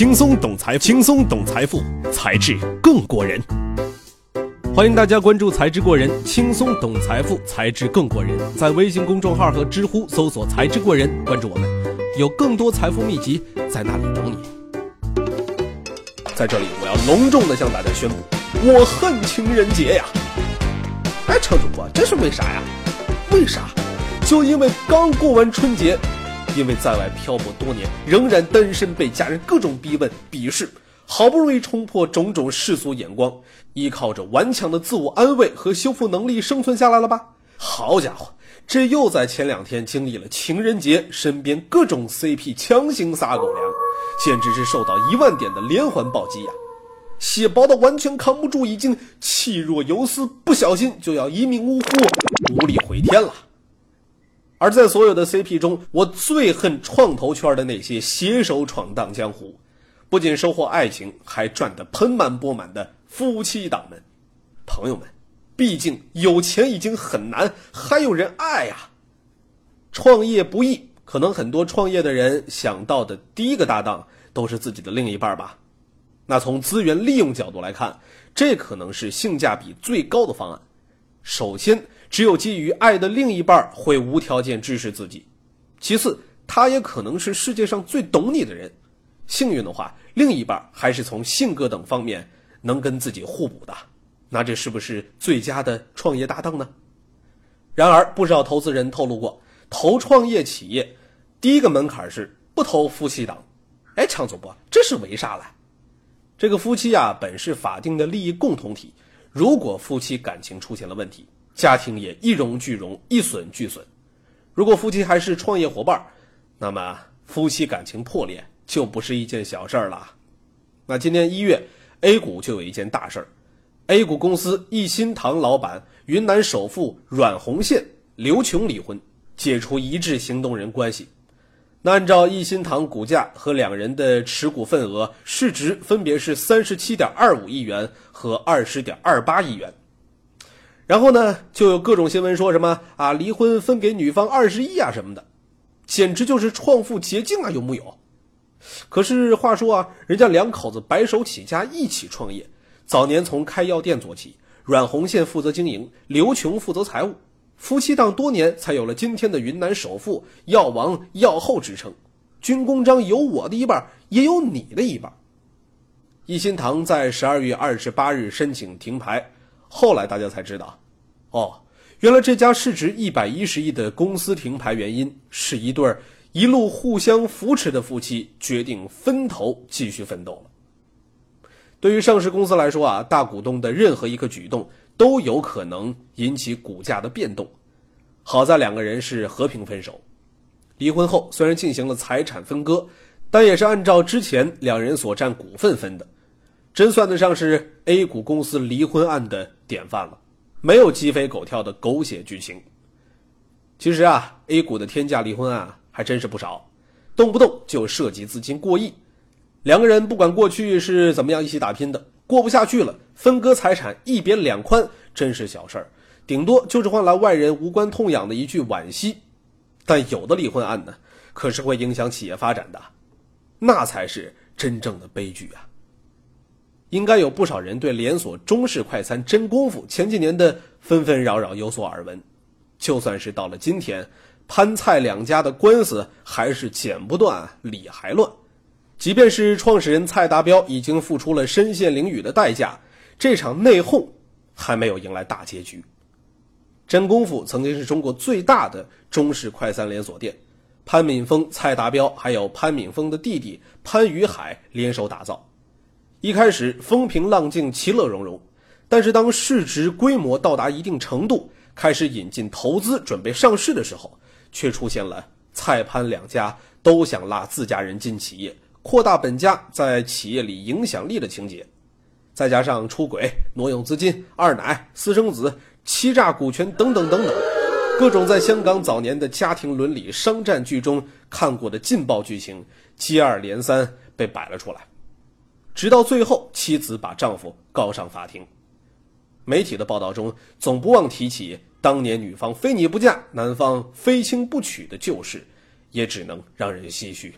轻松懂财，轻松懂财富，才智更过人。欢迎大家关注“才智过人”，轻松懂财富，才智更过人。在微信公众号和知乎搜索“才智过人”，关注我们，有更多财富秘籍在那里等你。在这里，我要隆重的向大家宣布，我恨情人节呀！哎，车主播，这是为啥呀？为啥？就因为刚过完春节。因为在外漂泊多年，仍然单身，被家人各种逼问、鄙视，好不容易冲破种种世俗眼光，依靠着顽强的自我安慰和修复能力生存下来了吧？好家伙，这又在前两天经历了情人节，身边各种 CP 强行撒狗粮，简直是受到一万点的连环暴击呀！血薄的完全扛不住，已经气若游丝，不小心就要一命呜呼，无力回天了。而在所有的 CP 中，我最恨创投圈的那些携手闯荡江湖，不仅收获爱情，还赚得盆满钵满的夫妻档们。朋友们，毕竟有钱已经很难，还有人爱啊！创业不易，可能很多创业的人想到的第一个搭档都是自己的另一半吧？那从资源利用角度来看，这可能是性价比最高的方案。首先。只有基于爱的另一半会无条件支持自己，其次，他也可能是世界上最懂你的人。幸运的话，另一半还是从性格等方面能跟自己互补的，那这是不是最佳的创业搭档呢？然而，不少投资人透露过，投创业企业第一个门槛是不投夫妻档。哎，常总播，这是为啥嘞？这个夫妻呀，本是法定的利益共同体，如果夫妻感情出现了问题。家庭也一荣俱荣，一损俱损。如果夫妻还是创业伙伴，那么夫妻感情破裂就不是一件小事儿了。那今年一月，A 股就有一件大事儿：A 股公司一心堂老板、云南首富阮红宪刘琼离婚，解除一致行动人关系。那按照一心堂股价和两人的持股份额、市值分别是三十七点二五亿元和二十点二八亿元。然后呢，就有各种新闻说什么啊，离婚分给女方二十亿啊什么的，简直就是创富捷径啊，有木有？可是话说啊，人家两口子白手起家一起创业，早年从开药店做起，阮红线负责经营，刘琼负责财务，夫妻档多年才有了今天的云南首富、药王、药后之称。军功章有我的一半，也有你的一半。一心堂在十二月二十八日申请停牌。后来大家才知道，哦，原来这家市值一百一十亿的公司停牌原因是一对儿一路互相扶持的夫妻决定分头继续奋斗了。对于上市公司来说啊，大股东的任何一个举动都有可能引起股价的变动。好在两个人是和平分手，离婚后虽然进行了财产分割，但也是按照之前两人所占股份分的。真算得上是 A 股公司离婚案的典范了，没有鸡飞狗跳的狗血剧情。其实啊，A 股的天价离婚案还真是不少，动不动就涉及资金过亿。两个人不管过去是怎么样一起打拼的，过不下去了，分割财产一别两宽，真是小事儿，顶多就是换来外人无关痛痒的一句惋惜。但有的离婚案呢，可是会影响企业发展的，那才是真正的悲剧啊！应该有不少人对连锁中式快餐真功夫前几年的纷纷扰扰有所耳闻，就算是到了今天，潘蔡两家的官司还是剪不断理还乱。即便是创始人蔡达标已经付出了身陷囹圄的代价，这场内讧还没有迎来大结局。真功夫曾经是中国最大的中式快餐连锁店，潘敏峰、蔡达标还有潘敏峰的弟弟潘宇海联手打造。一开始风平浪静、其乐融融，但是当市值规模到达一定程度，开始引进投资、准备上市的时候，却出现了蔡潘两家都想拉自家人进企业，扩大本家在企业里影响力的情节。再加上出轨、挪用资金、二奶、私生子、欺诈股权等等等等，各种在香港早年的家庭伦理商战剧中看过的劲爆剧情，接二连三被摆了出来。直到最后，妻子把丈夫告上法庭。媒体的报道中总不忘提起当年女方非你不嫁，男方非亲不娶的旧事，也只能让人唏嘘。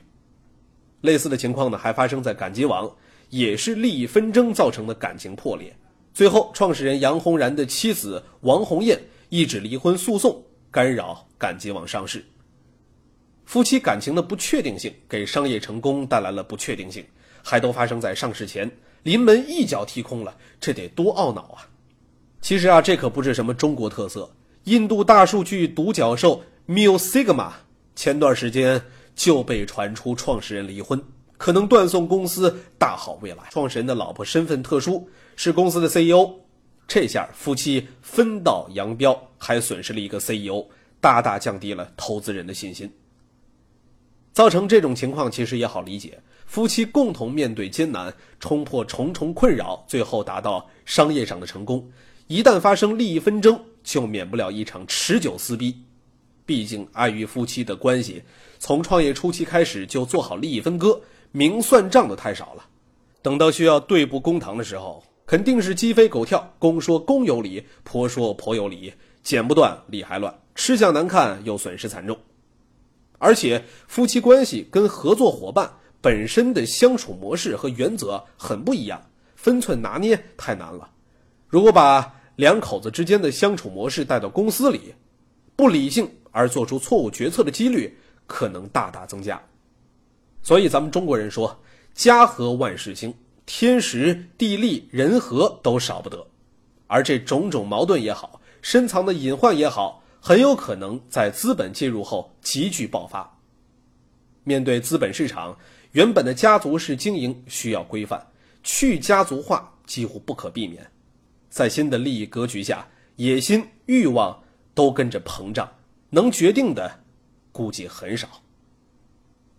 类似的情况呢，还发生在赶集网，也是利益纷争造成的感情破裂。最后，创始人杨红然的妻子王红艳一纸离婚诉讼，干扰赶集网上市。夫妻感情的不确定性，给商业成功带来了不确定性，还都发生在上市前，临门一脚踢空了，这得多懊恼啊！其实啊，这可不是什么中国特色，印度大数据独角兽 Mu Sigma 前段时间就被传出创始人离婚，可能断送公司大好未来。创始人的老婆身份特殊，是公司的 CEO，这下夫妻分道扬镳，还损失了一个 CEO，大大降低了投资人的信心。造成这种情况其实也好理解，夫妻共同面对艰难，冲破重重困扰，最后达到商业上的成功。一旦发生利益纷争，就免不了一场持久撕逼。毕竟碍于夫妻的关系，从创业初期开始就做好利益分割，明算账的太少了。等到需要对簿公堂的时候，肯定是鸡飞狗跳，公说公有理，婆说婆有理，剪不断，理还乱，吃相难看又损失惨重。而且夫妻关系跟合作伙伴本身的相处模式和原则很不一样，分寸拿捏太难了。如果把两口子之间的相处模式带到公司里，不理性而做出错误决策的几率可能大大增加。所以咱们中国人说“家和万事兴”，天时地利人和都少不得。而这种种矛盾也好，深藏的隐患也好。很有可能在资本介入后急剧爆发。面对资本市场，原本的家族式经营需要规范，去家族化几乎不可避免。在新的利益格局下，野心、欲望都跟着膨胀，能决定的估计很少。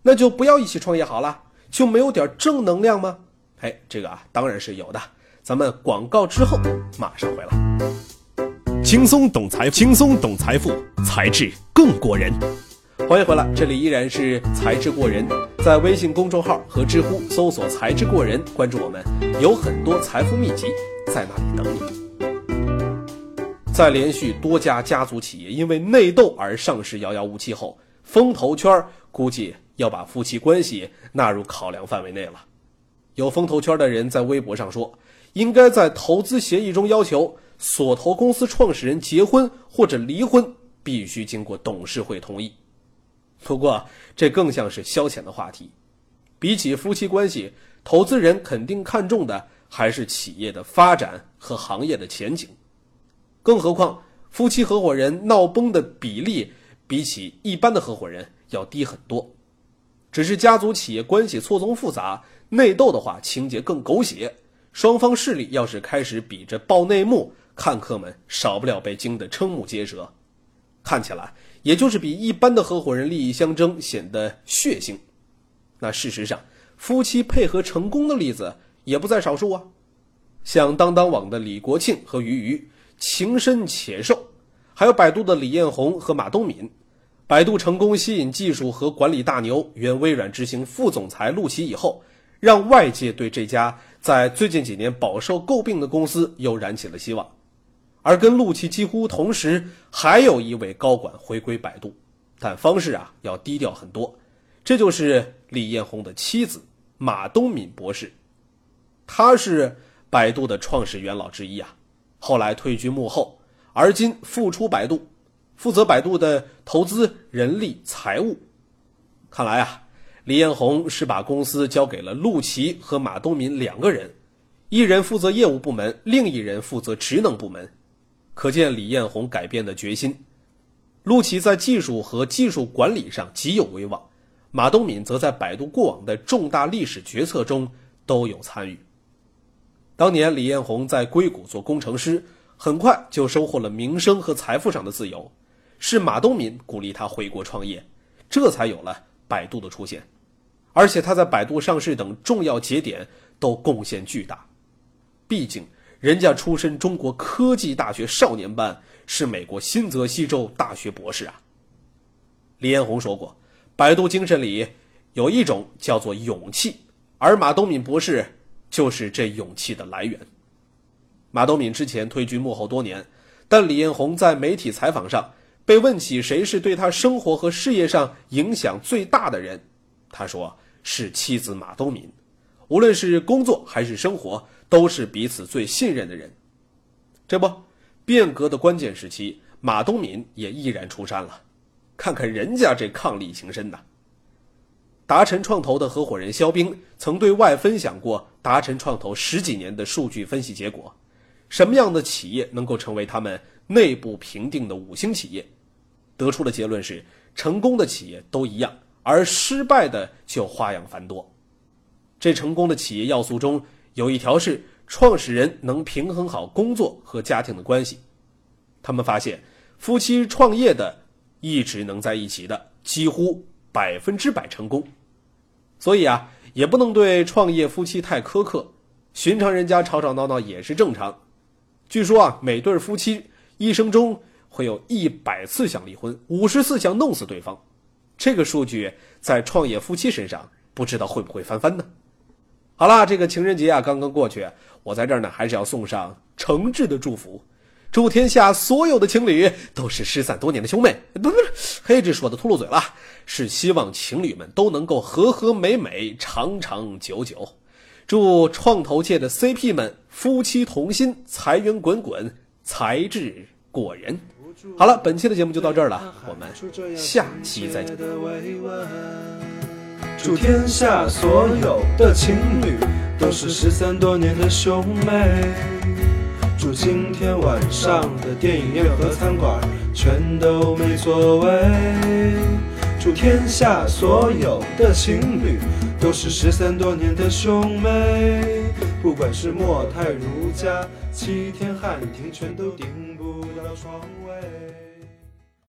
那就不要一起创业好了，就没有点正能量吗？哎，这个啊，当然是有的。咱们广告之后马上回来。轻松懂财，轻松懂财富，才智更过人。欢迎回来，这里依然是才智过人。在微信公众号和知乎搜索“才智过人”，关注我们，有很多财富秘籍在那里等你。在连续多家家族企业因为内斗而上市遥遥无期后，风投圈估计要把夫妻关系纳入考量范围内了。有风投圈的人在微博上说，应该在投资协议中要求。所投公司创始人结婚或者离婚必须经过董事会同意。不过，这更像是消遣的话题。比起夫妻关系，投资人肯定看重的还是企业的发展和行业的前景。更何况，夫妻合伙人闹崩的比例比起一般的合伙人要低很多。只是家族企业关系错综复杂，内斗的话情节更狗血。双方势力要是开始比着爆内幕，看客们少不了被惊得瞠目结舌，看起来也就是比一般的合伙人利益相争显得血腥。那事实上，夫妻配合成功的例子也不在少数啊，像当当网的李国庆和俞渝情深且寿，还有百度的李彦宏和马东敏。百度成功吸引技术和管理大牛，原微软执行副总裁陆琪以后，让外界对这家在最近几年饱受诟病的公司又燃起了希望。而跟陆琪几乎同时，还有一位高管回归百度，但方式啊要低调很多。这就是李彦宏的妻子马东敏博士，他是百度的创始元老之一啊，后来退居幕后，而今复出百度，负责百度的投资、人力、财务。看来啊，李彦宏是把公司交给了陆琪和马东敏两个人，一人负责业务部门，另一人负责职能部门。可见李彦宏改变的决心。陆琪在技术和技术管理上极有威望，马东敏则在百度过往的重大历史决策中都有参与。当年李彦宏在硅谷做工程师，很快就收获了名声和财富上的自由，是马东敏鼓励他回国创业，这才有了百度的出现。而且他在百度上市等重要节点都贡献巨大，毕竟。人家出身中国科技大学少年班，是美国新泽西州大学博士啊。李彦宏说过，百度精神里有一种叫做勇气，而马东敏博士就是这勇气的来源。马东敏之前退居幕后多年，但李彦宏在媒体采访上被问起谁是对他生活和事业上影响最大的人，他说是妻子马东敏，无论是工作还是生活，都是彼此最信任的人。这不，变革的关键时期，马东敏也毅然出山了。看看人家这伉俪情深呐！达晨创投的合伙人肖兵曾对外分享过达晨创投十几年的数据分析结果，什么样的企业能够成为他们内部评定的五星企业？得出的结论是：成功的企业都一样，而失败的就花样繁多。这成功的企业要素中有一条是创始人能平衡好工作和家庭的关系。他们发现，夫妻创业的一直能在一起的，几乎。百分之百成功，所以啊，也不能对创业夫妻太苛刻。寻常人家吵吵闹闹也是正常。据说啊，每对夫妻一生中会有一百次想离婚，五十次想弄死对方。这个数据在创业夫妻身上，不知道会不会翻番呢？好啦，这个情人节啊刚刚过去，我在这儿呢还是要送上诚挚的祝福。祝天下所有的情侣都是失散多年的兄妹。不不是，嘿，这说的秃噜嘴了，是希望情侣们都能够和和美美、长长久久。祝创投界的 CP 们夫妻同心，财源滚滚，才智过人。好了，本期的节目就到这儿了，我们下期再见。祝天下所有的情侣都是失散多年的兄妹。祝今天晚上的电影院和餐馆全都没座位。祝天下所有的情侣都是失散多年的兄妹。不管是莫泰如家、七天汉庭，全都订不到床位。